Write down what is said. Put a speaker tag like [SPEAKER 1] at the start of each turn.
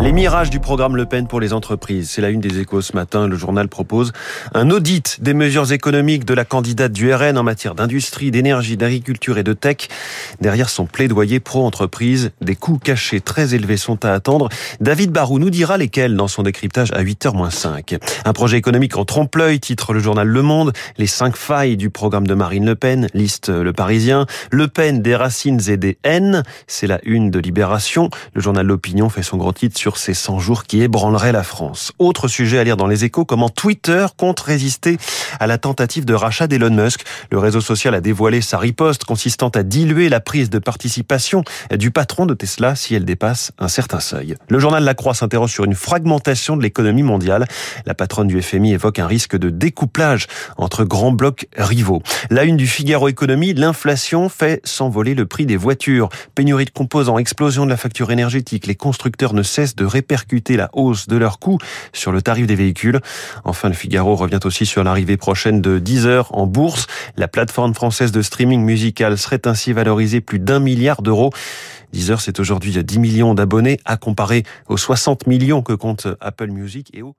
[SPEAKER 1] Les mirages du programme Le Pen pour les entreprises. C'est la une des échos ce matin. Le journal propose un audit des mesures économiques de la candidate du RN en matière d'industrie, d'énergie, d'agriculture et de tech. Derrière son plaidoyer pro-entreprise, des coûts cachés très élevés sont à attendre. David Barou nous dira lesquels dans son décryptage à 8h-5. Un projet économique en trompe-l'œil, titre le journal Le Monde. Les cinq failles du programme de Marine Le Pen, liste Le Parisien. Le Pen des racines et des haines. C'est la une de Libération. Le journal L'Opinion fait son gros titre sur ces 100 jours qui ébranleraient la France. Autre sujet à lire dans les échos, comment Twitter compte résister à la tentative de rachat d'Elon Musk. Le réseau social a dévoilé sa riposte consistant à diluer la prise de participation du patron de Tesla si elle dépasse un certain seuil. Le journal La Croix s'interroge sur une fragmentation de l'économie mondiale. La patronne du FMI évoque un risque de découplage entre grands blocs rivaux. La une du Figaro Économie, l'inflation fait s'envoler le prix des voitures. Pénurie de composants, explosion de la facture les constructeurs ne cessent de répercuter la hausse de leurs coûts sur le tarif des véhicules. Enfin, le Figaro revient aussi sur l'arrivée prochaine de Deezer en bourse. La plateforme française de streaming musical serait ainsi valorisée plus d'un milliard d'euros. Deezer, c'est aujourd'hui 10 millions d'abonnés à comparer aux 60 millions que compte Apple Music et aux